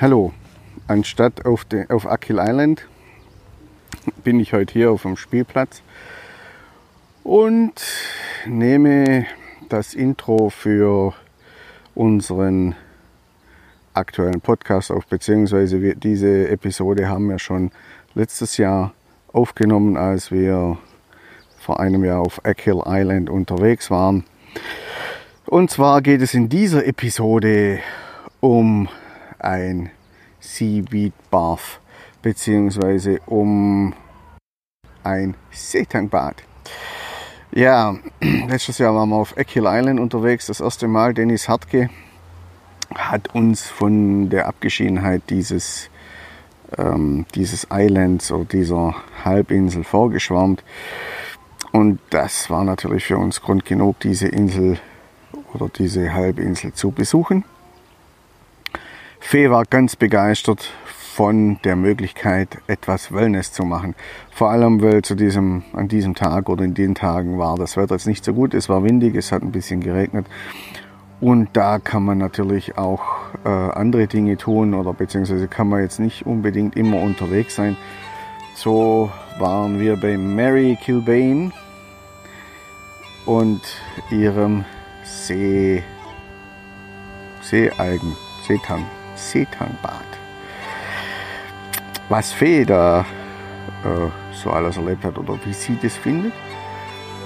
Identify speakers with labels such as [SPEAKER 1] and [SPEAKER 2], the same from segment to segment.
[SPEAKER 1] Hallo, anstatt auf, de, auf Akil Island bin ich heute hier auf dem Spielplatz und nehme das Intro für unseren aktuellen Podcast auf, beziehungsweise wir, diese Episode haben wir schon letztes Jahr aufgenommen, als wir vor einem Jahr auf Ackhill Island unterwegs waren. Und zwar geht es in dieser Episode um ein Seaweed Bath beziehungsweise um ein Seetangbad. Ja, letztes Jahr waren wir auf Eckhill Island unterwegs, das erste Mal. Dennis Hartke hat uns von der Abgeschiedenheit dieses, ähm, dieses Islands oder dieser Halbinsel vorgeschwärmt. Und das war natürlich für uns Grund genug, diese Insel oder diese Halbinsel zu besuchen. Fee war ganz begeistert von der Möglichkeit, etwas Wellness zu machen. Vor allem, weil zu diesem, an diesem Tag oder in den Tagen war das Wetter jetzt nicht so gut. Es war windig, es hat ein bisschen geregnet. Und da kann man natürlich auch äh, andere Dinge tun oder beziehungsweise kann man jetzt nicht unbedingt immer unterwegs sein. So waren wir bei Mary Kilbane und ihrem See, Seealgen, Seetang, Seetangbad. Was Fee da äh, so alles erlebt hat oder wie sie das findet,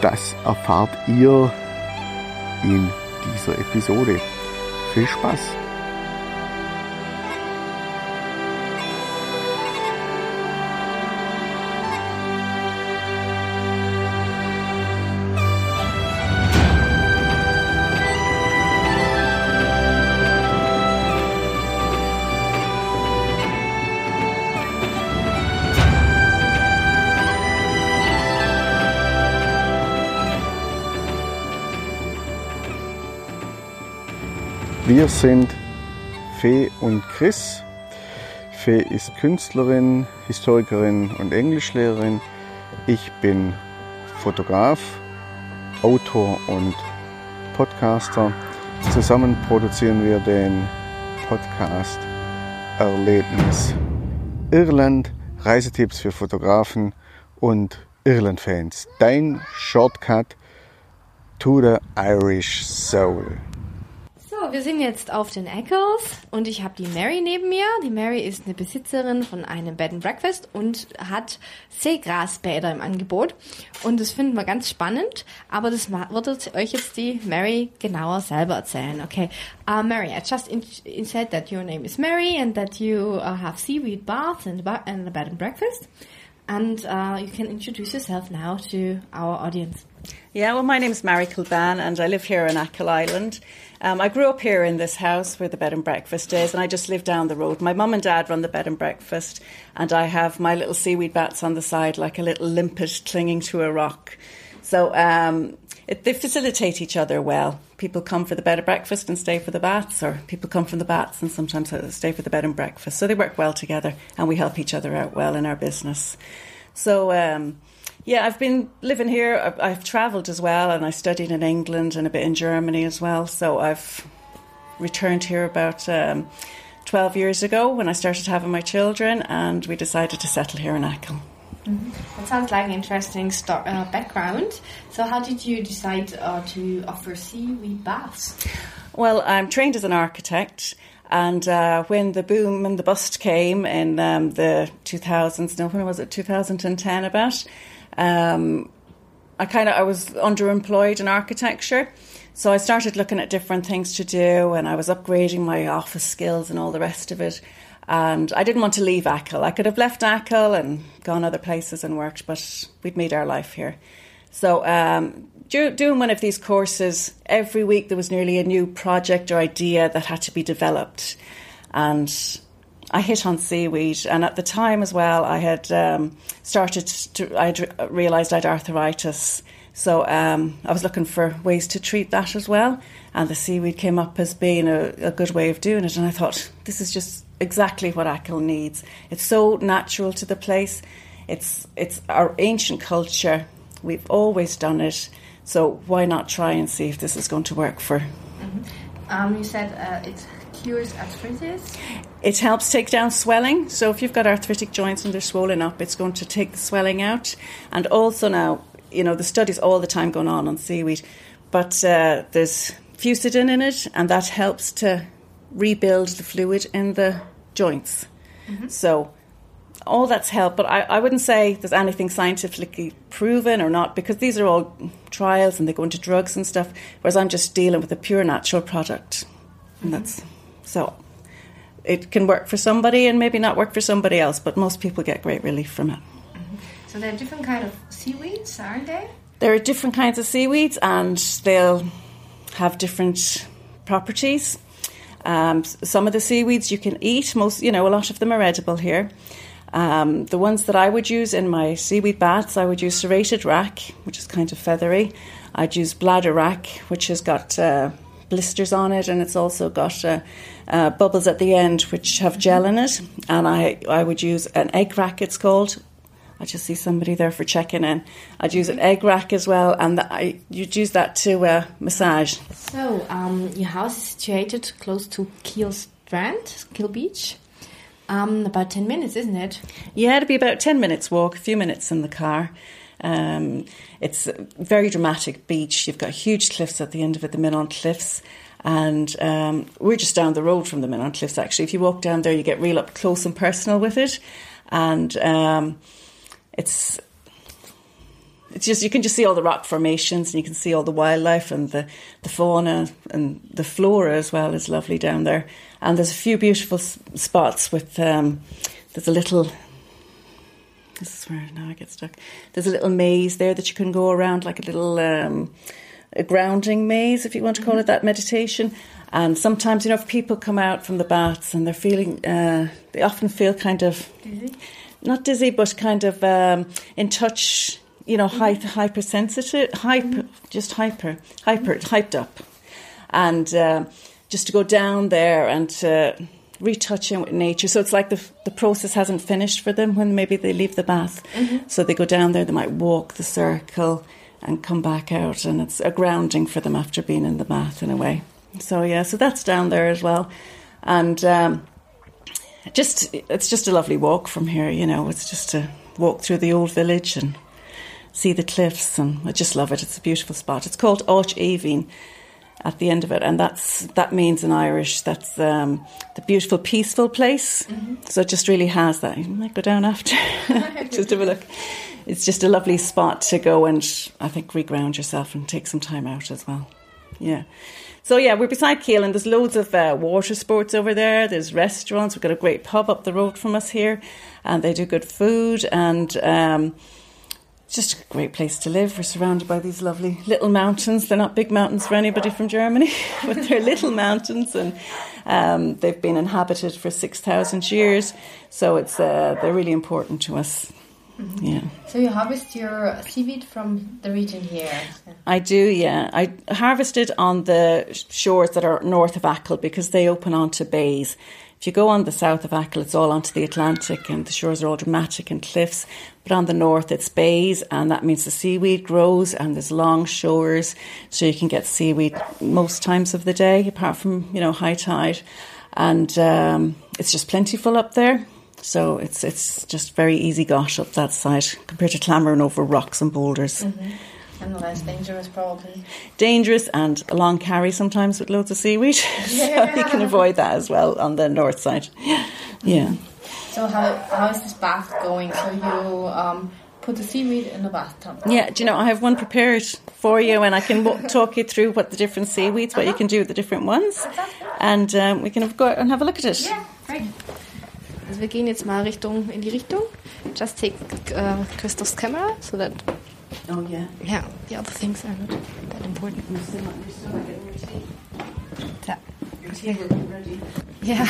[SPEAKER 1] das erfahrt ihr in dieser Episode. Viel Spaß! Wir sind Fee und Chris. Fee ist Künstlerin, Historikerin und Englischlehrerin. Ich bin Fotograf, Autor und Podcaster. Zusammen produzieren wir den Podcast Erlebnis Irland, Reisetipps für Fotografen und Irland-Fans. Dein Shortcut to the Irish Soul.
[SPEAKER 2] Wir sind jetzt auf den Eccles und ich habe die Mary neben mir. Die Mary ist eine Besitzerin von einem Bed and Breakfast und hat Seegrasbäder im Angebot. Und das finden wir ganz spannend, aber das wird euch jetzt die Mary genauer selber erzählen. Okay, uh, Mary, I just in in said that your name is Mary and that you uh, have seaweed baths and, and a bed and breakfast. And uh, you can introduce yourself now to our audience.
[SPEAKER 3] Yeah, well, my name is Mary Kilban, and I live here in Achill Island. Um, I grew up here in this house where the bed and breakfast is, and I just live down the road. My mum and dad run the bed and breakfast, and I have my little seaweed bats on the side, like a little limpet clinging to a rock. So um, it, they facilitate each other well. People come for the bed and breakfast and stay for the bats, or people come from the bats and sometimes stay for the bed and breakfast. So they work well together, and we help each other out well in our business. So. Um, yeah, I've been living here. I've, I've travelled as well, and I studied in England and a bit in Germany as well. So I've returned here about um, 12 years ago when I started having my children, and we decided to settle here in Achill.
[SPEAKER 2] Mm-hmm. That sounds like an interesting uh, background. So, how did you decide uh, to offer seaweed baths?
[SPEAKER 3] Well, I'm trained as an architect. And uh, when the boom and the bust came in um, the 2000s, no, when was it, 2010 about, um, I kind of I was underemployed in architecture, so I started looking at different things to do, and I was upgrading my office skills and all the rest of it. And I didn't want to leave Achill. I could have left Achill and gone other places and worked, but we'd made our life here. So um, doing one of these courses every week, there was nearly a new project or idea that had to be developed, and I hit on seaweed, and at the time as well, I had um, started to. I realised I had arthritis, so um, I was looking for ways to treat that as well. And the seaweed came up as being a, a good way of doing it, and I thought this is just exactly what Achill needs. It's so natural to the place. It's it's our ancient culture. We've always done it, so why not try and see if this is going to work for?
[SPEAKER 2] Mm-hmm. Um, you said uh, it's cures arthritis?
[SPEAKER 3] It helps take down swelling. So if you've got arthritic joints and they're swollen up, it's going to take the swelling out. And also now, you know, the studies all the time going on on seaweed, but uh, there's fucoidan in it, and that helps to rebuild the fluid in the joints. So all that's helped, but I, I wouldn't say there's anything scientifically proven or not because these are all trials and they go into drugs and stuff. Whereas I'm just dealing with a pure natural product, and that's so it can work for somebody and maybe not work for somebody else, but most people get great relief from it.
[SPEAKER 2] So there are different kind of seaweeds, aren't they?
[SPEAKER 3] There are different kinds of seaweeds, and they'll have different properties. Um, some of the seaweeds you can eat. Most, you know, a lot of them are edible here. Um, the ones that I would use in my seaweed baths, I would use serrated wrack, which is kind of feathery. I'd use bladder wrack, which has got uh, blisters on it, and it's also got uh, uh, bubbles at the end, which have gel in it. And I, I would use an egg wrack. It's called. I just see somebody there for checking in. I'd use an egg wrack as well, and th- I, you'd use that to uh, massage.
[SPEAKER 2] So, um, your house is situated close to Keel Strand, Keel Beach. Um, about 10 minutes, isn't it?
[SPEAKER 3] Yeah, it'd be about 10 minutes walk, a few minutes in the car. Um, it's a very dramatic beach. You've got huge cliffs at the end of it, the Minaun Cliffs. And um, we're just down the road from the Minaun Cliffs, actually. If you walk down there, you get real up close and personal with it. And um, it's it's just you can just see all the rock formations and you can see all the wildlife and the, the fauna and the flora as well is lovely down there. And there's a few beautiful spots with um, there's a little. This is where now I get stuck. There's a little maze there that you can go around, like a little um, a grounding maze, if you want to call it that, meditation. And sometimes, you know, if people come out from the baths and they're feeling, uh, they often feel kind of dizzy. not dizzy, but kind of um, in touch. You know, hy- hypersensitive, hyper, just hyper, hyper, hyped up, and um just to go down there and to retouching with nature. So it's like the the process hasn't finished for them when maybe they leave the bath. So they go down there, they might walk the circle and come back out, and it's a grounding for them after being in the bath in a way. So yeah, so that's down there as well, and. Um, just it's just a lovely walk from here you know it's just to walk through the old village and see the cliffs and I just love it it's a beautiful spot it's called Arch Avin at the end of it and that's that means in Irish that's um, the beautiful peaceful place so it just really has that you might go down after just have a look it's just a lovely spot to go and I think reground yourself and take some time out as well yeah. So yeah, we're beside Keel, and there's loads of uh, water sports over there. There's restaurants. We've got a great pub up the road from us here, and they do good food and. Um, it's just a great place to live. We're surrounded by these lovely little mountains. They're not big mountains for anybody from Germany, but they're little mountains, and um, they've been inhabited for six thousand years. So it's uh, they're really important to us. Yeah.
[SPEAKER 2] So you harvest your seaweed from the region here.
[SPEAKER 3] I do, yeah. I harvested on the shores that are north of Achill because they open onto bays. If you go on the south of Achill, it's all onto the Atlantic and the shores are all dramatic and cliffs. But on the north, it's bays, and that means the seaweed grows and there's long shores, so you can get seaweed most times of the day, apart from you know high tide, and um, it's just plentiful up there. So it's it's just very easy got up that side compared to clambering over rocks and boulders
[SPEAKER 2] And less dangerous, probably.
[SPEAKER 3] dangerous and a long carry sometimes with loads of seaweed. so you can avoid that as well on the north side. Yeah.
[SPEAKER 2] So how how is this bath going? So you um, put the seaweed in the bathtub.
[SPEAKER 3] Yeah, do you know, I have one prepared for you and I can w- talk you through what the different seaweeds, what you can do with the different ones. And um, we can go out and have a look at it.
[SPEAKER 2] Yeah, great. Also wir gehen jetzt mal Richtung in die Richtung. Just take uh, Christoph's camera so that
[SPEAKER 3] Oh, yeah.
[SPEAKER 2] yeah the other things are not that important. Yeah. Yeah.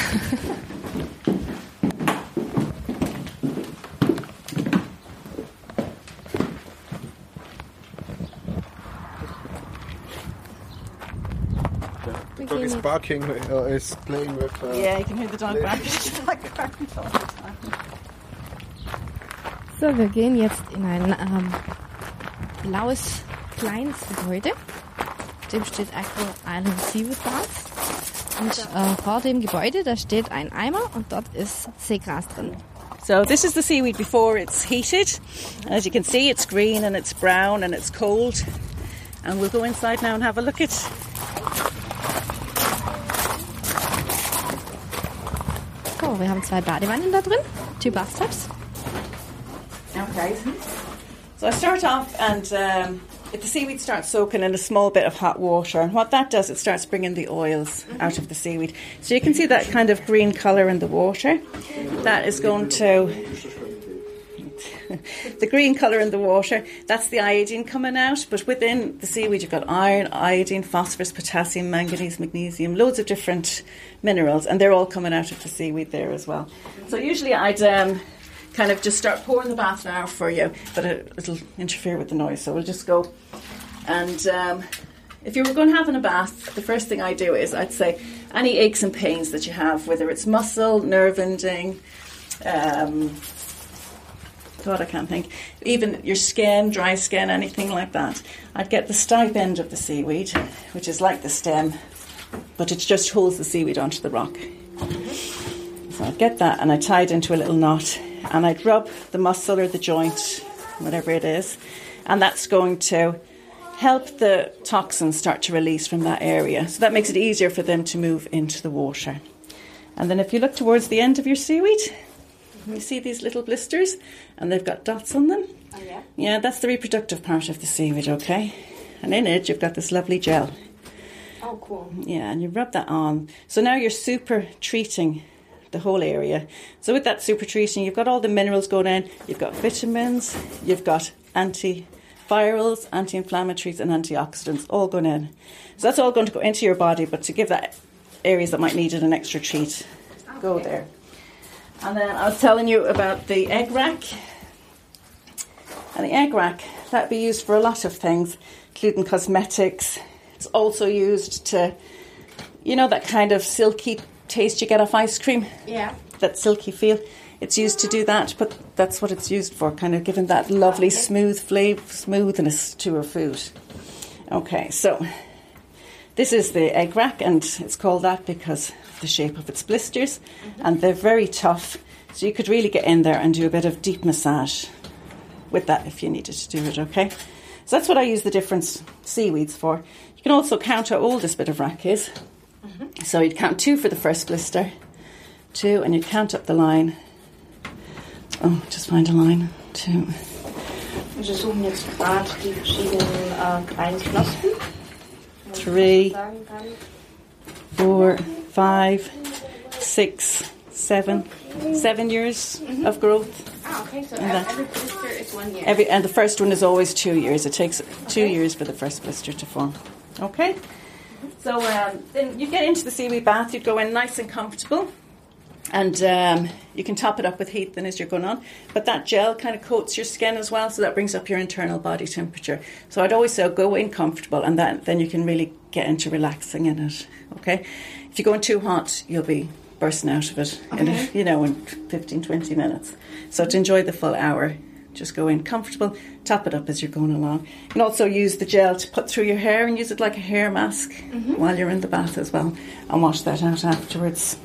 [SPEAKER 1] The dog is barking, uh, is playing with. Uh,
[SPEAKER 3] Yeah, you can hear the dog barking in the background all.
[SPEAKER 2] So, wir gehen jetzt in ein ähm, blaues kleines Gebäude. Dem steht Island Seaweed Bath. Und äh, vor dem Gebäude, da steht ein Eimer und dort ist Seegras drin.
[SPEAKER 3] So this is the seaweed before it's heated. As you can see, it's green and it's brown and it's cold. And we'll go inside now and have a look at.
[SPEAKER 2] So, wir haben zwei Badewannen da drin, two bathtubs.
[SPEAKER 3] Okay. So I start off and um, if the seaweed starts soaking in a small bit of hot water, and what that does, it starts bringing the oils out of the seaweed. So you can see that kind of green colour in the water. That is going to. the green colour in the water, that's the iodine coming out. But within the seaweed, you've got iron, iodine, phosphorus, potassium, manganese, magnesium, loads of different minerals, and they're all coming out of the seaweed there as well. So usually I'd um, kind of just start pouring the bath now for you, but it, it'll interfere with the noise, so we'll just go. And um, if you were going to have in a bath, the first thing I do is I'd say any aches and pains that you have, whether it's muscle, nerve ending, um, God, I can't think. Even your skin, dry skin, anything like that. I'd get the stipe end of the seaweed, which is like the stem, but it just holds the seaweed onto the rock. So I'd get that and I tie it into a little knot and I'd rub the muscle or the joint, whatever it is, and that's going to help the toxins start to release from that area. So that makes it easier for them to move into the water. And then if you look towards the end of your seaweed, you see these little blisters and they've got dots on them.
[SPEAKER 2] Oh, yeah.
[SPEAKER 3] Yeah, that's the reproductive part of the seaweed, okay? And in it, you've got this lovely gel.
[SPEAKER 2] Oh, cool.
[SPEAKER 3] Yeah, and you rub that on. So now you're super treating the whole area. So with that super treating, you've got all the minerals going in, you've got vitamins, you've got antivirals, anti-inflammatories and antioxidants all going in. So that's all going to go into your body, but to give that areas that might need it an extra treat, go there. And then I was telling you about the egg wrack. And the egg wrack, that'd be used for a lot of things, including cosmetics. It's also used to, you know, that kind of silky taste you get off ice cream,
[SPEAKER 2] Yeah.
[SPEAKER 3] that silky feel. It's used to do that, but that's what it's used for, kind of giving that lovely smooth flavor, smoothness to a food. Okay, so this is the egg wrack, and it's called that because of the shape of its blisters, mm-hmm. and they're very tough. So you could really get in there and do a bit of deep massage with that if you needed to do it. Okay, so that's what I use the different seaweeds for. You can also count how old this bit of wrack is. So you'd count two for the first blister, two, and you'd count up the line. Oh, just find a line. Two.
[SPEAKER 4] Wir suchen jetzt gerade die verschiedenen äh, kleinen Knospen.
[SPEAKER 3] Three. Four, five, six, seven, seven years of growth.
[SPEAKER 2] Ah, okay, so
[SPEAKER 3] And that-
[SPEAKER 2] every blister is one year.
[SPEAKER 3] Every and the first one is always two years. It takes two years for the first blister to form. Okay. So um, then you get into the seaweed bath. You'd go in nice and comfortable, and um, you can top it up with heat then as you're going on. But that gel kind of coats your skin as well, so that brings up your internal body temperature. So I'd always say go in comfortable, and that, then you can really get into relaxing in it. Okay. If you go in too hot, you'll be bursting out of it in you know in 15 20 minutes so to enjoy the full hour just go in comfortable top it up as you're going along you can also use the gel to put through your hair and use it like a hair mask while you're in the bath as well and wash that out afterwards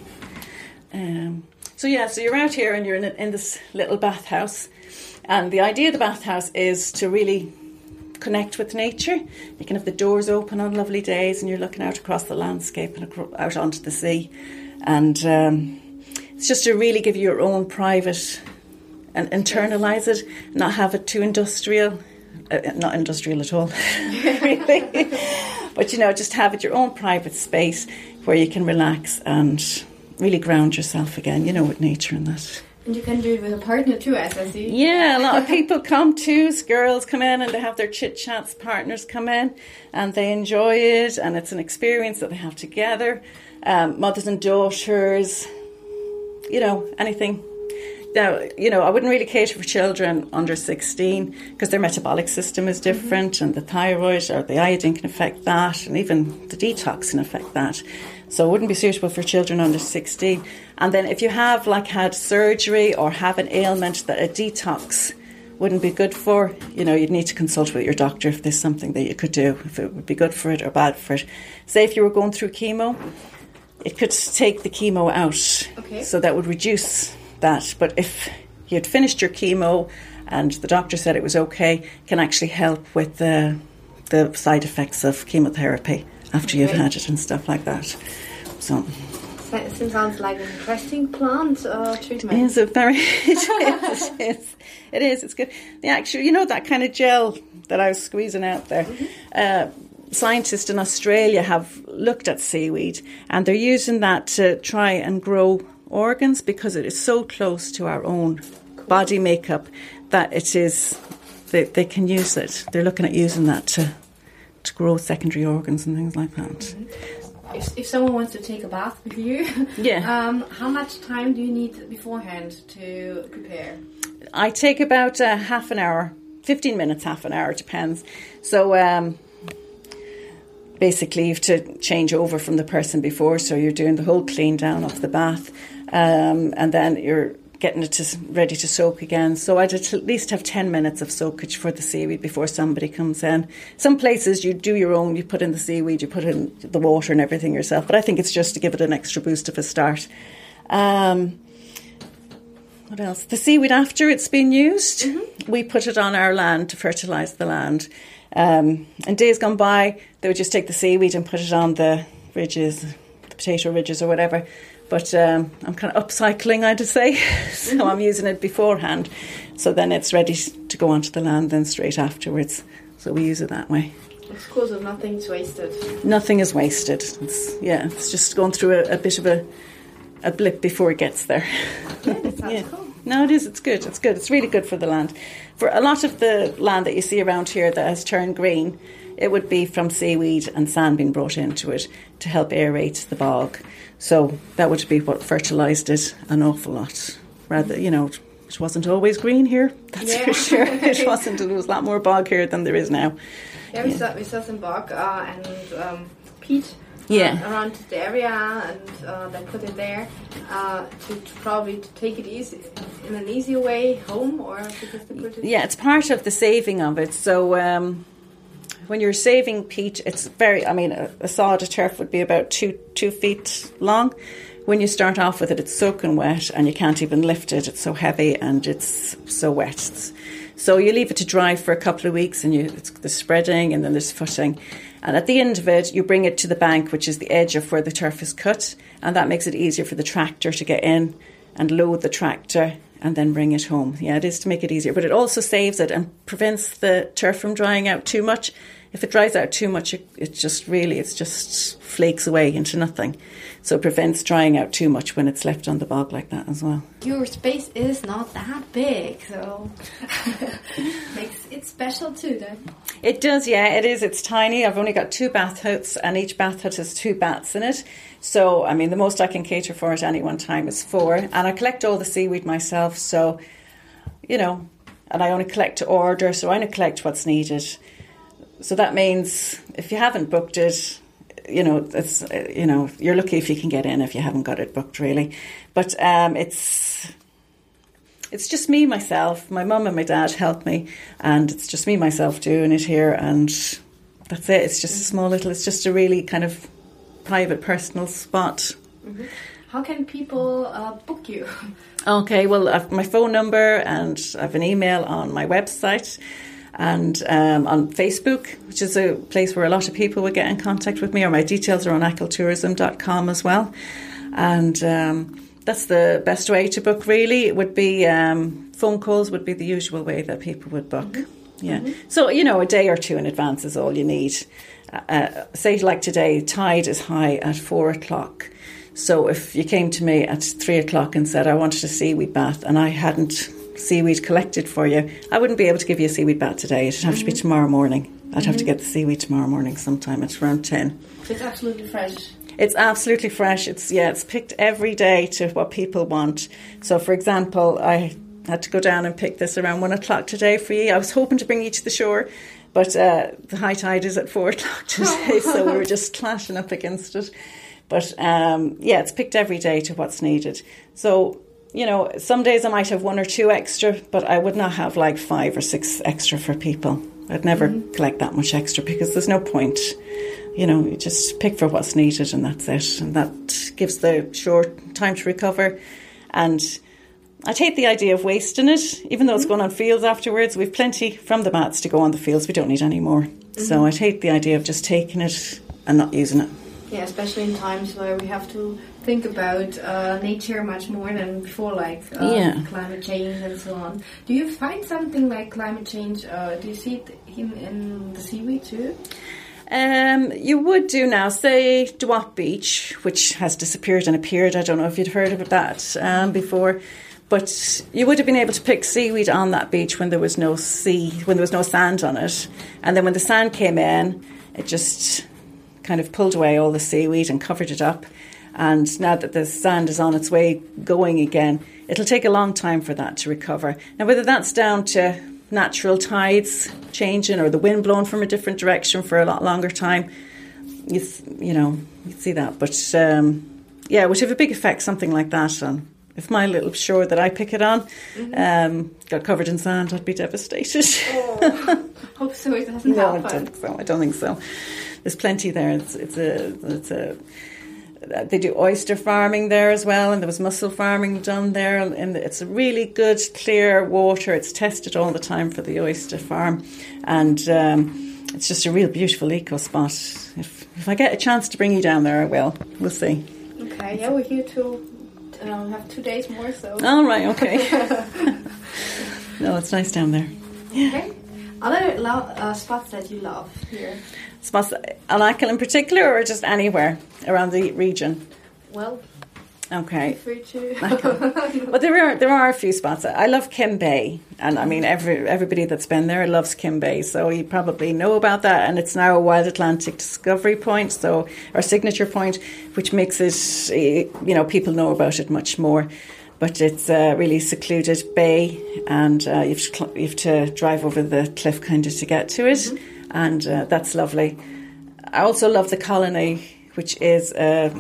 [SPEAKER 3] um, so yeah so you're out here and you're in, in this little bathhouse and the idea of the bathhouse is to really connect with nature. You can have the doors open on lovely days and you're looking out across the landscape and out onto the sea. And um, it's just to really give you your own private and internalize it, not have it too industrial. Uh, not industrial at all, really. but you know, just have it your own private space where you can relax and really ground yourself again, you know, with nature and that.
[SPEAKER 2] And you can do it with a partner too, as I see.
[SPEAKER 3] Yeah, a lot of people come too. Girls come in and they have their chit chats. Partners come in and they enjoy it, and it's an experience that they have together. Um, mothers and daughters, you know, anything. Now, you know, I wouldn't really cater for children under 16 because their metabolic system is different, and the thyroid or the iodine can affect that, and even the detox can affect that. So it wouldn't be suitable for children under 16. And then if you have like had surgery or have an ailment that a detox wouldn't be good for, you know, you'd need to consult with your doctor if there's something that you could do, if it would be good for it or bad for it. Say if you were going through chemo, it could take the chemo out.
[SPEAKER 2] Okay.
[SPEAKER 3] So that would reduce that. But if you had finished your chemo and the doctor said it was okay, can actually help with the the side effects of chemotherapy after you've had it and stuff like that. So
[SPEAKER 2] It sounds like an interesting plant uh, treatment.
[SPEAKER 3] it is a very it is, it is it is it's good. The actual you know that kind of gel that I was squeezing out there. Uh, scientists in Australia have looked at seaweed and they're using that to try and grow organs because it is so close to our own body makeup that it is they, they can use it. They're looking at using that to to grow secondary organs and things like that.
[SPEAKER 2] If, if someone wants to take a bath with you,
[SPEAKER 3] Yeah.
[SPEAKER 2] um, how much time do you need beforehand to prepare?
[SPEAKER 3] I take about uh, half an hour, 15 minutes, half an hour, depends. So um, basically, you have to change over from the person before. So you're doing the whole clean down of the bath, um, and then you're getting it to, ready to soak again. So I'd at least have 10 minutes of soakage for the seaweed before somebody comes in. Some places you do your own, you put in the seaweed, you put in the water and everything yourself. But I think it's just to give it an extra boost of a start. Um, what else? The seaweed after it's been used, we put it on our land to fertilise the land. Um, in days gone by, they would just take the seaweed and put it on the ridges, the potato ridges or whatever. But um, I'm kind of upcycling, I'd say. so I'm using it beforehand. So then it's ready to go onto the land then straight afterwards. So we use it that way.
[SPEAKER 2] It's Of course, nothing's wasted.
[SPEAKER 3] Nothing is wasted. It's, yeah, it's just going through a, a bit of a, a blip before it gets there.
[SPEAKER 2] That sounds
[SPEAKER 3] Yeah.
[SPEAKER 2] cool.
[SPEAKER 3] No, it is. It's good. It's good. It's really good for the land. For a lot of the land that you see around here that has turned green, it would be from seaweed and sand being brought into it to help aerate the bog. So that would be what fertilised it an awful lot. Rather, you know, it wasn't always green here. That's
[SPEAKER 2] Yeah.
[SPEAKER 3] for sure. It wasn't. There was a lot more bog here than there is now.
[SPEAKER 2] Yeah, we saw we saw some bog uh, and um, peat. uh,
[SPEAKER 3] Yeah.
[SPEAKER 2] around the area, and uh, they put it there uh, to, to probably to take it easy in an easier way home, or because they put it.
[SPEAKER 3] Yeah, it's part of the saving of it. So um, when you're saving peat, it's very. I mean, a, a sod of turf would be about two two feet long. When you start off with it, it's soaking wet, and you can't even lift it. It's so heavy and it's so wet. It's- so you leave it to dry for a couple of weeks, and you it's the spreading, and then there's footing. And at the end of it, you bring it to the bank, which is the edge of where the turf is cut, and that makes it easier for the tractor to get in and load the tractor and then bring it home. Yeah, it is to make it easier, but it also saves it and prevents the turf from drying out too much. If it dries out too much, it, it just really, it's just flakes away into nothing. So it prevents drying out too much when it's left on the bog like that as well.
[SPEAKER 2] Your space is not that big, so makes it special too. Then
[SPEAKER 3] It does, yeah, it is. It's tiny. I've only got two bath huts, and each bath hut has two bats in it. So, I mean, the most I can cater for at any one time is four. And I collect all the seaweed myself, so, you know, and I only collect to order, so I only collect what's needed. So that means if you haven't booked it, you know, it's you know, you're lucky if you can get in if you haven't got it booked, really. But um, it's it's just me, myself. My mum and my dad help me, and it's just me, myself doing it here, and that's it. It's just a small little. It's just a really kind of private, personal spot.
[SPEAKER 2] how can people uh, book you?
[SPEAKER 3] Okay, well, I've my phone number and I've an email on my website and um, on Facebook, which is a place where a lot of people would get in contact with me, or my details are on achilltourism.com as well. And um, that's the best way to book, really. It would be um, phone calls, would be the usual way that people would book. Yeah. So, you know, a day or two in advance is all you need. Uh, uh, say, like today, tide is high at four o'clock. So if you came to me at three o'clock and said, I wanted a seaweed bath and I hadn't seaweed collected for you, I wouldn't be able to give you a seaweed bath today. It'd have to be tomorrow morning. I'd have to get the seaweed tomorrow morning sometime It's around 10.
[SPEAKER 2] It's absolutely fresh.
[SPEAKER 3] It's absolutely fresh. It's yeah, it's picked every day to what people want. So, for example, I had to go down and pick this around one o'clock today for you. I was hoping to bring you to the shore, but uh, the high tide is at four o'clock today, so we were just clashing up against it. But um, yeah, it's picked every day to what's needed. So. You know, some days I might have one or two extra, but I would not have like five or six extra for people. I'd never mm-hmm. collect that much extra because there's no point. you know, you just pick for what's needed and that's it. And that gives the short time to recover. And I'd hate the idea of wasting it, even though it's mm-hmm. going on fields afterwards. We've plenty from the mats to go on the fields. We don't need any more. So mm-hmm. I'd hate the idea of just taking it and not using it.
[SPEAKER 2] Yeah, especially in times where we have to think about uh, nature much more than before, like uh,
[SPEAKER 3] Yeah.
[SPEAKER 2] climate change and so on. Do you find something like climate change? Uh, do you see it in, in the seaweed too?
[SPEAKER 3] Um, you would do now, say Dooagh Beach, which has disappeared and appeared. I don't know if you'd heard of that um, before, but you would have been able to pick seaweed on that beach when there was no sea, when there was no sand on it, and then when the sand came in, it just kind of pulled away all the seaweed and covered it up. And now that the sand is on its way going again, it'll take a long time for that to recover. Now, whether that's down to natural tides changing or the wind blowing from a different direction for a lot longer time, you, you know, you see that. But um, yeah, it would have a big effect, something like that. On if my little shore that I pick it on um, got covered in sand, I'd be devastated.
[SPEAKER 2] Hope so. It doesn't
[SPEAKER 3] No, I don't think so. I don't think so. There's plenty there. It's, it's a it's a they do oyster farming there as well, and there was mussel farming done there. And it's a really good, clear water. It's tested all the time for the oyster farm, and um, it's just a real beautiful eco spot. If if I get a chance to bring you down there, I will. We'll see.
[SPEAKER 2] Okay, yeah, we're here to uh, have two days more, so.
[SPEAKER 3] All right. Okay. no, it's nice down there.
[SPEAKER 2] Okay. Other lo- uh, spots that you love here?
[SPEAKER 3] Spots on Achill in particular, or just anywhere around the region.
[SPEAKER 2] Well,
[SPEAKER 3] Okay. Well, there are there are a few spots. I love Keem Bay, and I mean every everybody that's been there loves Keem Bay, so you probably know about that. And it's now a Wild Atlantic Discovery Point, so our signature point, which makes it eh, you know people know about it much more. But it's a really secluded bay, and uh, you, have to, you have to drive over the cliff kind of to get to it, and uh, that's lovely. I also love the colony, which is a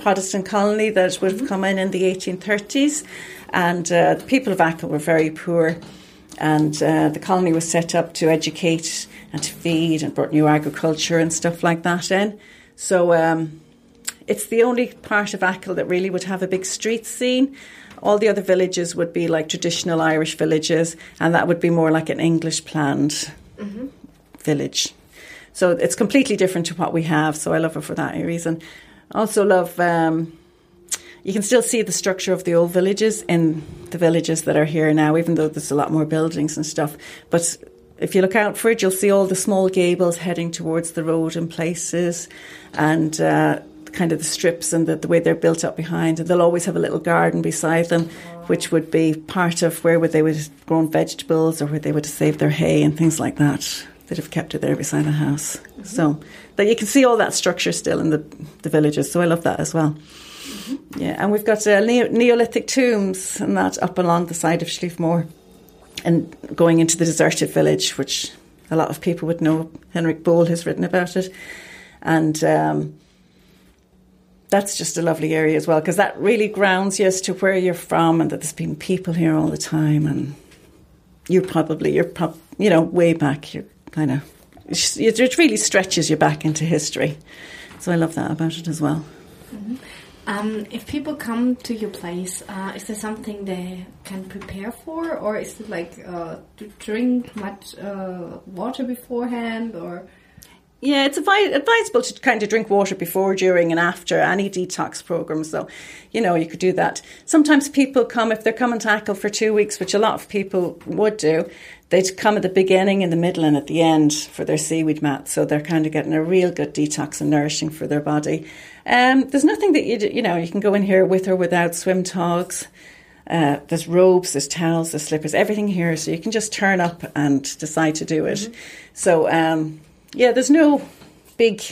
[SPEAKER 3] Protestant colony that would have come in in the 1830s. And uh, the people of Achill were very poor. And uh, the colony was set up to educate and to feed and brought new agriculture and stuff like that in. So um, it's the only part of Achill that really would have a big street scene. All the other villages would be like traditional Irish villages, and that would be more like an English planned village. So it's completely different to what we have. So I love it for that reason. Also love. Um, you can still see the structure of the old villages in the villages that are here now, even though there's a lot more buildings and stuff. But if you look out for it, you'll see all the small gables heading towards the road in places, and uh, kind of the strips and the, the way they're built up behind. And they'll always have a little garden beside them, which would be part of where they would have grown vegetables or where they would have saved their hay and things like that. They'd have kept it there beside the house. So that you can see all that structure still in the, the villages. So I love that as well. Yeah, and we've got uh, neo- Neolithic tombs and that up along the side of Slievemore and going into the deserted village, which a lot of people would know. Heinrich Böll has written about it. And um, that's just a lovely area as well because that really grounds you as to where you're from and that there's been people here all the time and you're probably, you're prob- you know, way back. You're kind of, it really stretches you back into history. So I love that about it as well.
[SPEAKER 2] Um, if people come to your place, uh, is there something they can prepare for, or is it like uh, to drink much uh, water beforehand, or
[SPEAKER 3] Yeah, it's advi- advisable to kind of drink water before, during, and after any detox program. So, you know, you could do that. Sometimes people come, if they're coming to Achill for two weeks, which a lot of people would do, they'd come at the beginning, in the middle, and at the end for their seaweed mat. So they're kind of getting a real good detox and nourishing for their body. Um, there's nothing that you, d- you know, you can go in here with or without swim togs. Uh, there's robes, there's towels, there's slippers, everything here. So you can just turn up and decide to do it. So, um, yeah, there's no big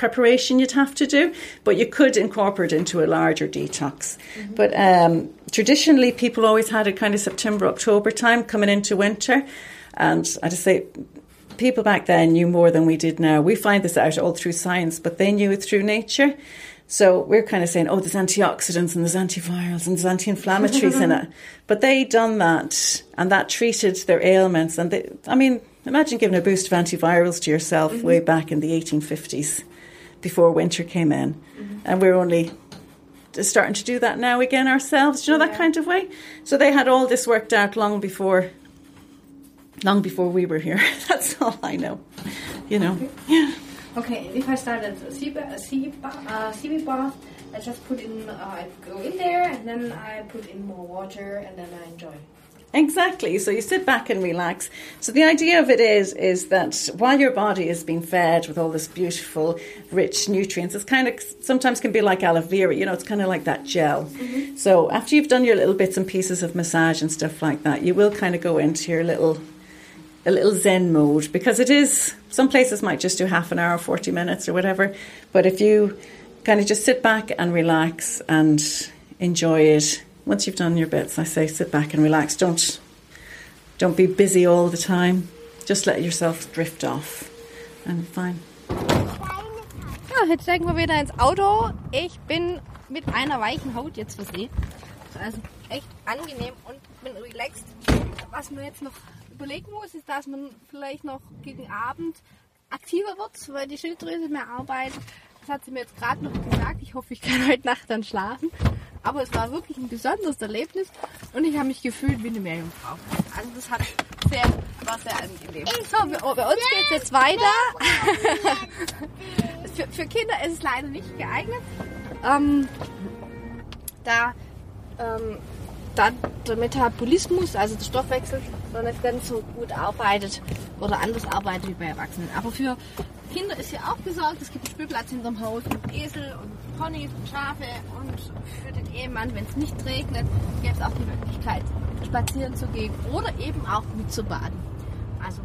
[SPEAKER 3] preparation you'd have to do, but you could incorporate into a larger detox. But um, traditionally, people always had a kind of September, October time coming into winter. And I just say, people back then knew more than we did now. We find this out all through science, but they knew it through nature. So we're kind of saying, oh, there's antioxidants and there's antivirals and there's anti-inflammatories in it. But they done that and that treated their ailments. And they, I mean, Imagine giving a boost of antivirals to yourself
[SPEAKER 2] Mm-hmm.
[SPEAKER 3] way back in the 1850s before winter came in.
[SPEAKER 2] Mm-hmm.
[SPEAKER 3] And we're only starting to do that now again ourselves. Do you know that kind of way? So they had all this worked out long before long before we were here. That's all I know. You know. Yeah.
[SPEAKER 2] Okay, if I start at a sea, sea, uh, sea bath, I just put in, uh, I go in there and then I put in more water and then I enjoy.
[SPEAKER 3] Exactly. So you sit back and relax. So the idea of it is is that while your body is being fed with all this beautiful, rich nutrients, it's kind of sometimes can be like aloe vera. You know, it's kind of like that gel. Mm-hmm. So after you've done your little bits and pieces of massage and stuff like that, you will kind of go into your little a little zen mode because it is some places might just do half an hour 40 minutes or whatever but if you kind of just sit back and relax and enjoy it once you've done your bits i say sit back and relax don't don't be busy all the time just let yourself drift off and fine
[SPEAKER 2] Ja, jetzt steigen wir wieder ins Auto. Ich bin mit einer weichen Haut jetzt versehen. Also echt angenehm und bin relaxed. Was man jetzt noch überlegen muss, ist, dass man vielleicht noch gegen Abend aktiver wird, weil die Schilddrüse mehr arbeitet. Das hat sie mir jetzt gerade noch gesagt. Ich hoffe, ich kann heute Nacht dann schlafen. Aber es war wirklich ein besonderes Erlebnis und ich habe mich gefühlt wie eine Meerjungfrau. Also das hat sehr, war sehr angenehm. So, bei uns geht es jetzt weiter. für, für Kinder ist es leider nicht geeignet. Ähm, da, ähm, da der Metabolismus, also der Stoffwechsel, noch nicht ganz so gut arbeitet oder anders arbeitet wie bei Erwachsenen. Aber für Kinder ist hier auch gesorgt. Es gibt einen Spielplatz hinterm Haus mit Esel und Ponys und Schafe. Und für den Ehemann, wenn es nicht regnet, gäbe es auch die Möglichkeit, spazieren zu gehen oder eben auch mitzubaden. Also,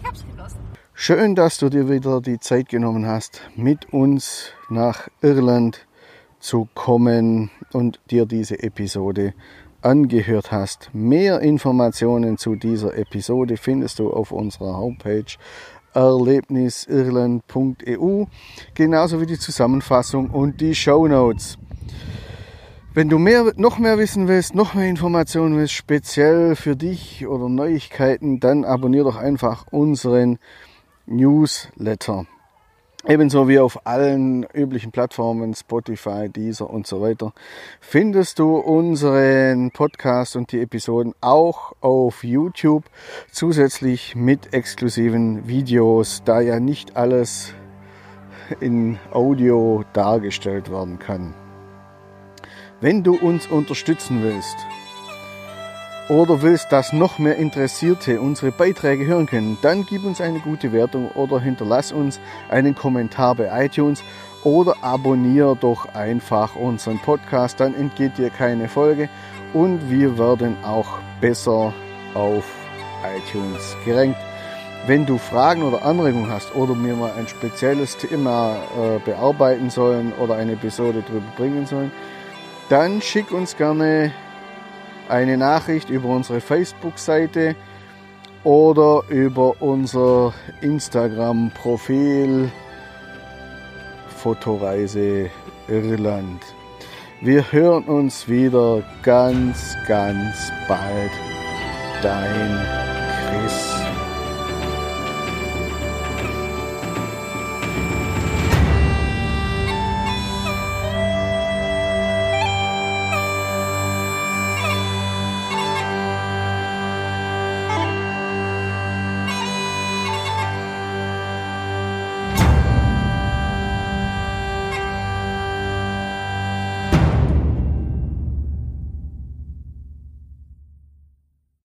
[SPEAKER 2] ich habe es genossen.
[SPEAKER 1] Schön, dass du dir wieder die Zeit genommen hast, mit uns nach Irland zu kommen und dir diese Episode angehört hast. Mehr Informationen zu dieser Episode findest du auf unserer Homepage erlebnisirland.eu, genauso wie die Zusammenfassung und die Show Notes. Wenn du mehr, noch mehr wissen willst, noch mehr Informationen willst, speziell für dich oder Neuigkeiten, dann abonnier doch einfach unseren Newsletter. Ebenso wie auf allen üblichen Plattformen, Spotify, Deezer und so weiter, findest du unseren Podcast und die Episoden auch auf YouTube, zusätzlich mit exklusiven Videos, da ja nicht alles in Audio dargestellt werden kann. Wenn du uns unterstützen willst oder willst, dass noch mehr Interessierte unsere Beiträge hören können, dann gib uns eine gute Wertung oder hinterlass uns einen Kommentar bei iTunes oder abonniere doch einfach unseren Podcast, dann entgeht dir keine Folge und wir werden auch besser auf iTunes gerankt. Wenn du Fragen oder Anregungen hast oder mir mal ein spezielles Thema äh, bearbeiten sollen oder eine Episode drüber bringen sollen, dann schick uns gerne eine Nachricht über unsere Facebook-Seite oder über unser Instagram-Profil Fotoreise Irland. Wir hören uns wieder ganz, ganz bald. Dein.